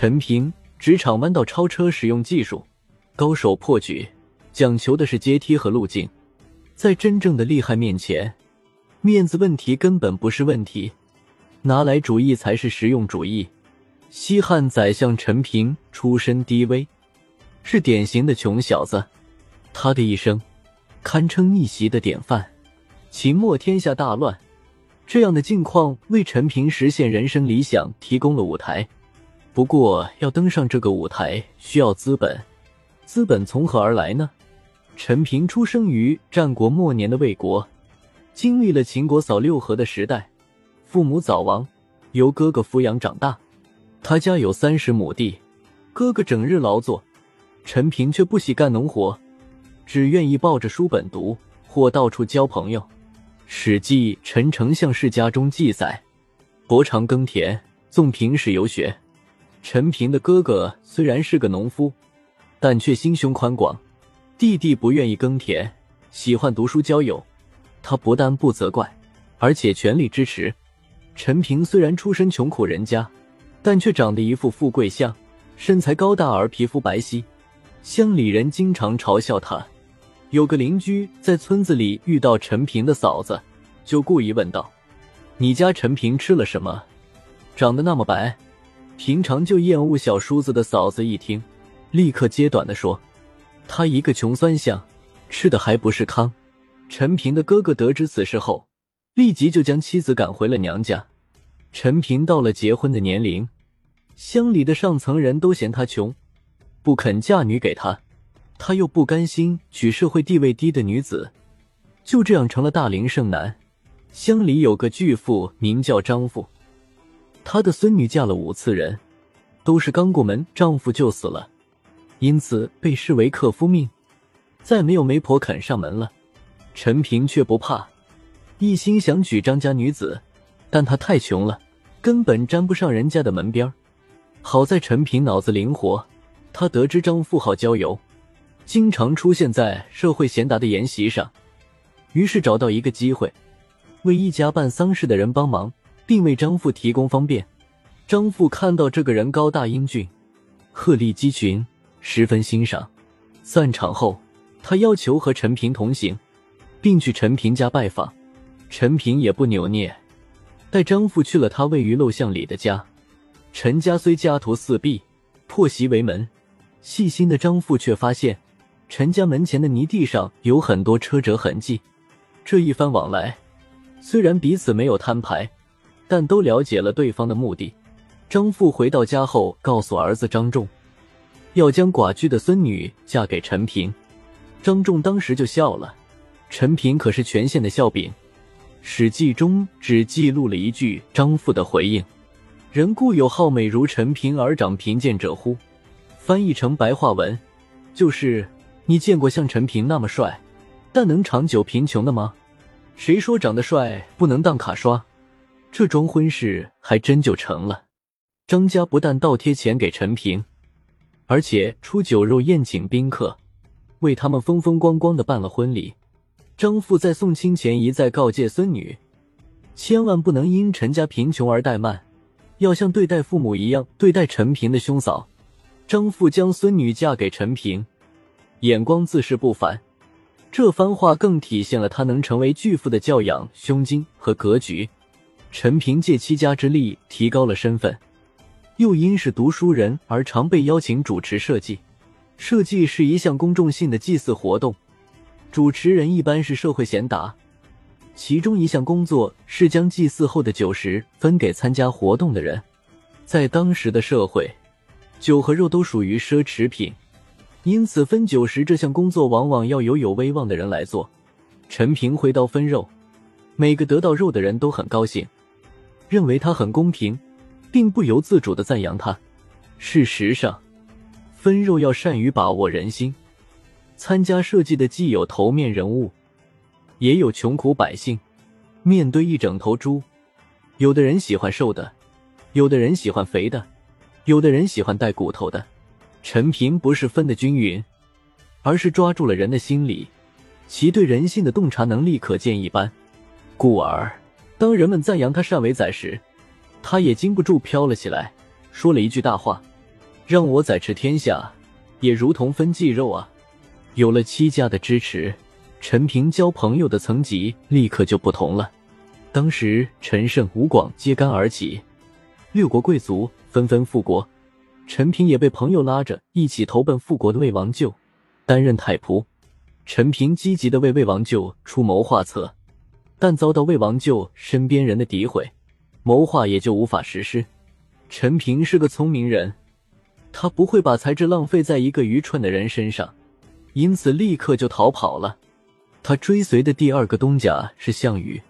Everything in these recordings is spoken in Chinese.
陈平职场弯道超车使用技术，高手破局，讲求的是阶梯和路径。在真正的厉害面前，面子问题根本不是问题，拿来主义才是实用主义。西汉宰相陈平出身低微，是典型的穷小子。他的一生堪称逆袭的典范。秦末天下大乱，这样的境况为陈平实现人生理想提供了舞台。不过，要登上这个舞台需要资本，资本从何而来呢？陈平出生于战国末年的魏国，经历了秦国扫六合的时代，父母早亡，由哥哥抚养长大。他家有三十亩地，哥哥整日劳作，陈平却不喜干农活，只愿意抱着书本读或到处交朋友。《史记·陈丞相世家》中记载：伯常耕田，纵平使游学。陈平的哥哥虽然是个农夫，但却心胸宽广。弟弟不愿意耕田，喜欢读书交友，他不但不责怪，而且全力支持。陈平虽然出身穷苦人家。但却长得一副富贵相，身材高大而皮肤白皙，乡里人经常嘲笑他。有个邻居在村子里遇到陈平的嫂子，就故意问道：“你家陈平吃了什么，长得那么白？平常就厌恶小叔子的嫂子一听，立刻揭短的说：“他一个穷酸相，吃的还不是糠。”陈平的哥哥得知此事后，立即就将妻子赶回了娘家。陈平到了结婚的年龄，乡里的上层人都嫌他穷，不肯嫁女给他，他又不甘心娶社会地位低的女子，就这样成了大龄剩男。乡里有个巨富，名叫张富，他的孙女嫁了五次人，都是刚过门，丈夫就死了，因此被视为克夫命，再没有媒婆肯上门了。陈平却不怕，一心想娶张家女子。但他太穷了，根本沾不上人家的门边好在陈平脑子灵活，他得知张富好交友，经常出现在社会贤达的筵席上，于是找到一个机会，为一家办丧事的人帮忙，并为张富提供方便。张富看到这个人高大英俊，鹤立鸡群，十分欣赏。散场后，他要求和陈平同行，并去陈平家拜访。陈平也不扭捏。带张富去了他位于陋巷里的家。陈家虽家徒四壁，破席为门，细心的张富却发现陈家门前的泥地上有很多车辙痕迹。这一番往来，虽然彼此没有摊牌，但都了解了对方的目的。张富回到家后，告诉儿子张仲，要将寡居的孙女嫁给陈平。张仲当时就笑了，陈平可是全县的笑柄。《史记》中只记录了一句张富的回应：“人固有好美如陈平而长贫贱者乎？”翻译成白话文，就是你见过像陈平那么帅，但能长久贫穷的吗？谁说长得帅不能当卡刷？这桩婚事还真就成了。张家不但倒贴钱给陈平，而且出酒肉宴请宾客，为他们风风光光的办了婚礼。张父在送亲前一再告诫孙女，千万不能因陈家贫穷而怠慢，要像对待父母一样对待陈平的兄嫂。张父将孙女嫁给陈平，眼光自是不凡。这番话更体现了他能成为巨富的教养、胸襟和格局。陈平借妻家之力提高了身份，又因是读书人而常被邀请主持设计。设计是一项公众性的祭祀活动。主持人一般是社会贤达，其中一项工作是将祭祀后的酒食分给参加活动的人。在当时的社会，酒和肉都属于奢侈品，因此分酒食这项工作往往要由有威望的人来做。陈平挥刀分肉，每个得到肉的人都很高兴，认为他很公平，并不由自主的赞扬他。事实上，分肉要善于把握人心。参加设计的既有头面人物，也有穷苦百姓。面对一整头猪，有的人喜欢瘦的，有的人喜欢肥的，有的人喜欢带骨头的。陈平不是分的均匀，而是抓住了人的心理，其对人性的洞察能力可见一斑。故而，当人们赞扬他善为宰时，他也禁不住飘了起来，说了一句大话：“让我宰持天下，也如同分鸡肉啊！有了戚家的支持，陈平交朋友的层级立刻就不同了。当时陈胜、吴广揭竿而起，六国贵族纷纷复国，陈平也被朋友拉着一起投奔复国的魏王舅，担任太仆。陈平积极的为魏王舅出谋划策，但遭到魏王舅身边人的诋毁，谋划也就无法实施。陈平是个聪明人。他不会把才智浪费在一个愚蠢的人身上，因此立刻就逃跑了。他追随的第二个东家是项羽，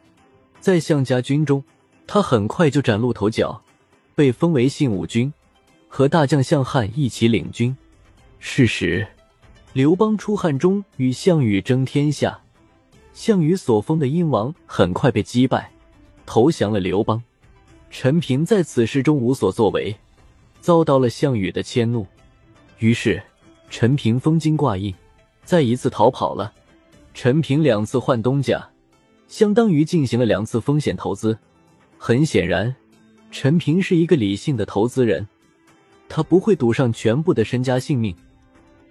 在项家军中，他很快就崭露头角，被封为信武军，和大将项汉一起领军。是时，刘邦出汉中与项羽争天下，项羽所封的殷王很快被击败，投降了刘邦。陈平在此事中无所作为。遭到了项羽的迁怒，于是陈平封金挂印，再一次逃跑了。陈平两次换东家，相当于进行了两次风险投资。很显然，陈平是一个理性的投资人，他不会赌上全部的身家性命。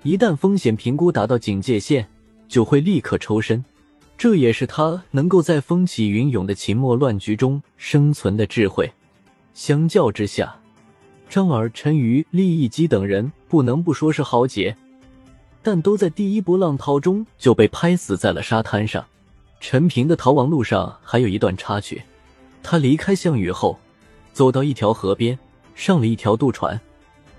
一旦风险评估达到警戒线，就会立刻抽身。这也是他能够在风起云涌的秦末乱局中生存的智慧。相较之下，张耳、陈馀、利益基等人不能不说是豪杰，但都在第一波浪涛中就被拍死在了沙滩上。陈平的逃亡路上还有一段插曲。他离开项羽后，走到一条河边，上了一条渡船。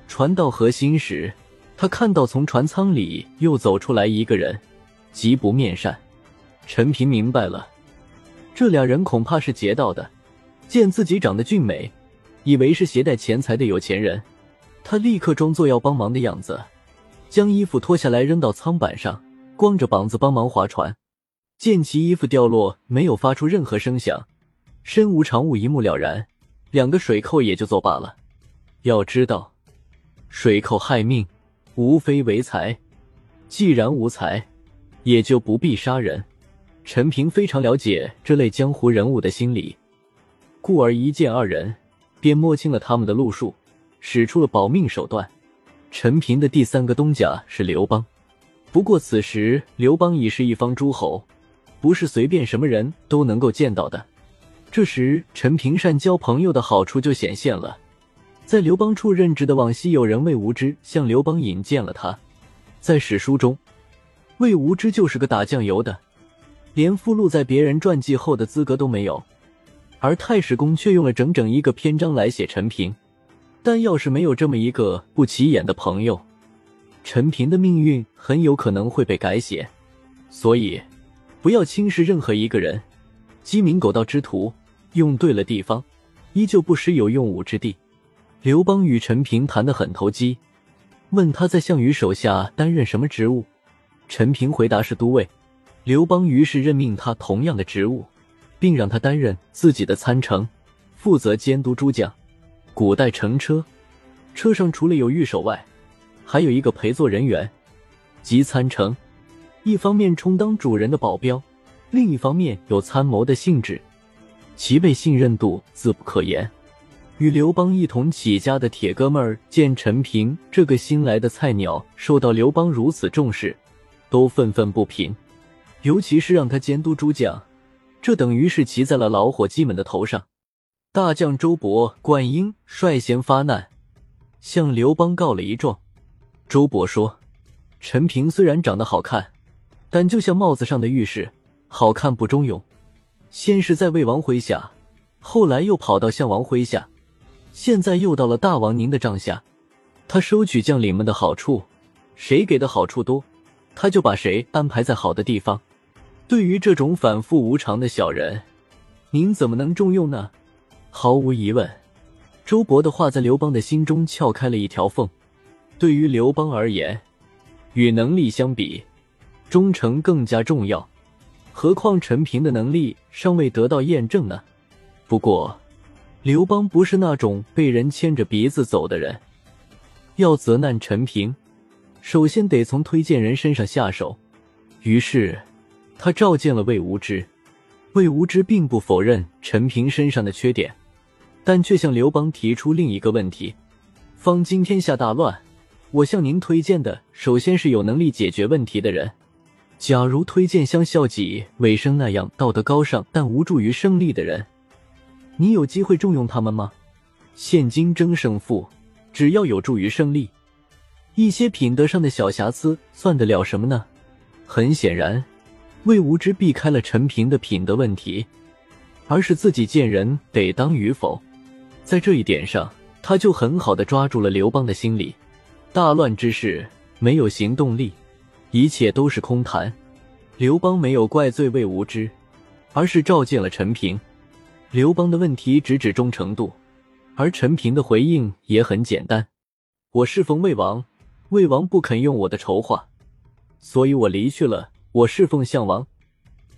船到河心时，他看到从船舱里又走出来一个人，极不面善。陈平明白了，这俩人恐怕是劫道的。见自己长得俊美。以为是携带钱财的有钱人，他立刻装作要帮忙的样子，将衣服脱下来扔到舱板上，光着膀子帮忙划船。见其衣服掉落，没有发出任何声响，身无长物，一目了然。两个水寇也就作罢了。要知道，水寇害命，无非为财。既然无财，也就不必杀人。陈平非常了解这类江湖人物的心理，故而一见二人。便摸清了他们的路数，使出了保命手段。陈平的第三个东家是刘邦，不过此时刘邦已是一方诸侯，不是随便什么人都能够见到的。这时，陈平善交朋友的好处就显现了。在刘邦处任职的往昔友人魏无知向刘邦引荐了他。在史书中，魏无知就是个打酱油的，连附录在别人传记后的资格都没有。而太史公却用了整整一个篇章来写陈平，但要是没有这么一个不起眼的朋友，陈平的命运很有可能会被改写。所以，不要轻视任何一个人。鸡鸣狗盗之徒，用对了地方，依旧不失有用武之地。刘邦与陈平谈得很投机，问他在项羽手下担任什么职务，陈平回答是都尉。刘邦于是任命他同样的职务。并让他担任自己的参乘，负责监督诸将。古代乘车，车上除了有御手外，还有一个陪坐人员，即参乘。一方面充当主人的保镖，另一方面有参谋的性质，其被信任度自不可言。与刘邦一同起家的铁哥们儿见陈平这个新来的菜鸟受到刘邦如此重视，都愤愤不平，尤其是让他监督诸将。这等于是骑在了老伙计们的头上。大将周勃、灌婴率先发难，向刘邦告了一状。周勃说：“陈平虽然长得好看，但就像帽子上的玉饰，好看不中用。先是在魏王麾下，后来又跑到项王麾下，现在又到了大王您的帐下。他收取将领们的好处，谁给的好处多，他就把谁安排在好的地方。”对于这种反复无常的小人，您怎么能重用呢？毫无疑问，周勃的话在刘邦的心中撬开了一条缝。对于刘邦而言，与能力相比，忠诚更加重要。何况陈平的能力尚未得到验证呢。不过，刘邦不是那种被人牵着鼻子走的人。要责难陈平，首先得从推荐人身上下手。于是。他召见了魏无知，魏无知并不否认陈平身上的缺点，但却向刘邦提出另一个问题：方今天下大乱，我向您推荐的首先是有能力解决问题的人。假如推荐像孝己尾生那样道德高尚但无助于胜利的人，你有机会重用他们吗？现今争胜负，只要有助于胜利，一些品德上的小瑕疵算得了什么呢？很显然，魏无知避开了陈平的品德问题，而是自己见人得当与否。在这一点上，他就很好的抓住了刘邦的心理。大乱之事没有行动力。一切都是空谈，刘邦没有怪罪魏无知，而是召见了陈平。刘邦的问题直指忠诚度，而陈平的回应也很简单：我侍奉魏王，魏王不肯用我的筹划，所以我离去了。我侍奉项王，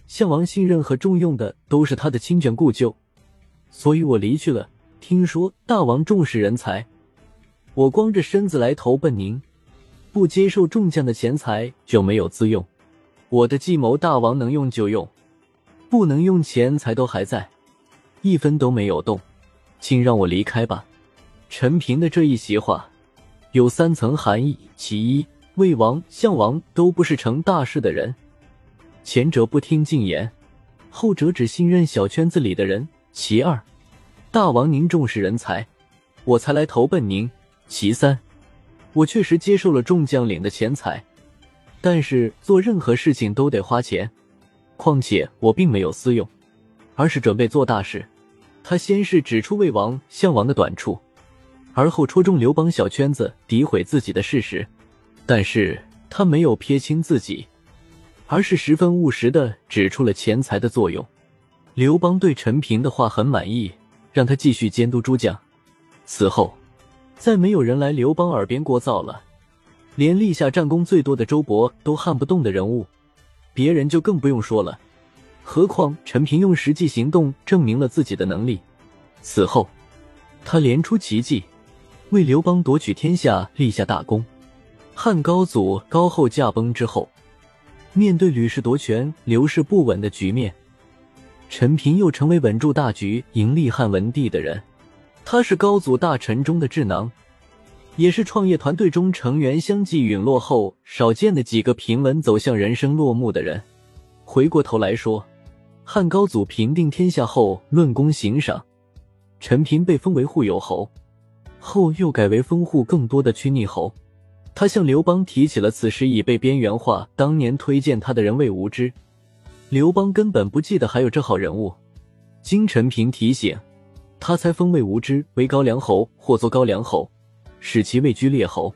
项王信任和重用的都是他的亲眷故旧，所以我离去了。听说大王重视人才，我光着身子来投奔您。不接受众将的钱财就没有自用。我的计谋，大王能用就用，不能用钱财都还在，一分都没有动，请让我离开吧。陈平的这一席话有三层含义：其一，魏王、项王都不是成大事的人，前者不听进言，后者只信任小圈子里的人；其二，大王您重视人才，我才来投奔您；其三。我确实接受了众将领的钱财，但是做任何事情都得花钱。况且我并没有私用，而是准备做大事。他先是指出魏王、项王的短处，而后戳中刘邦小圈子诋毁自己的事实。但是他没有撇清自己，而是十分务实的指出了钱财的作用。刘邦对陈平的话很满意，让他继续监督诸将。此后。再没有人来刘邦耳边聒噪了，连立下战功最多的周勃都撼不动的人物，别人就更不用说了。何况陈平用实际行动证明了自己的能力。此后，他连出奇迹，为刘邦夺取天下立下大功。汉高祖高后驾崩之后，面对吕氏夺权、刘氏不稳的局面，陈平又成为稳住大局、迎立汉文帝的人。他是高祖大臣中的智囊，也是创业团队中成员相继陨落后少见的几个平稳走向人生落幕的人。回过头来说，汉高祖平定天下后论功行赏，陈平被封为护友侯，后又改为封护更多的曲逆侯。他向刘邦提起了此时已被边缘化、当年推荐他的人魏无知，刘邦根本不记得还有这号人物。经陈平提醒。他才封魏无知为高梁侯，或做高梁侯，使其位居列侯。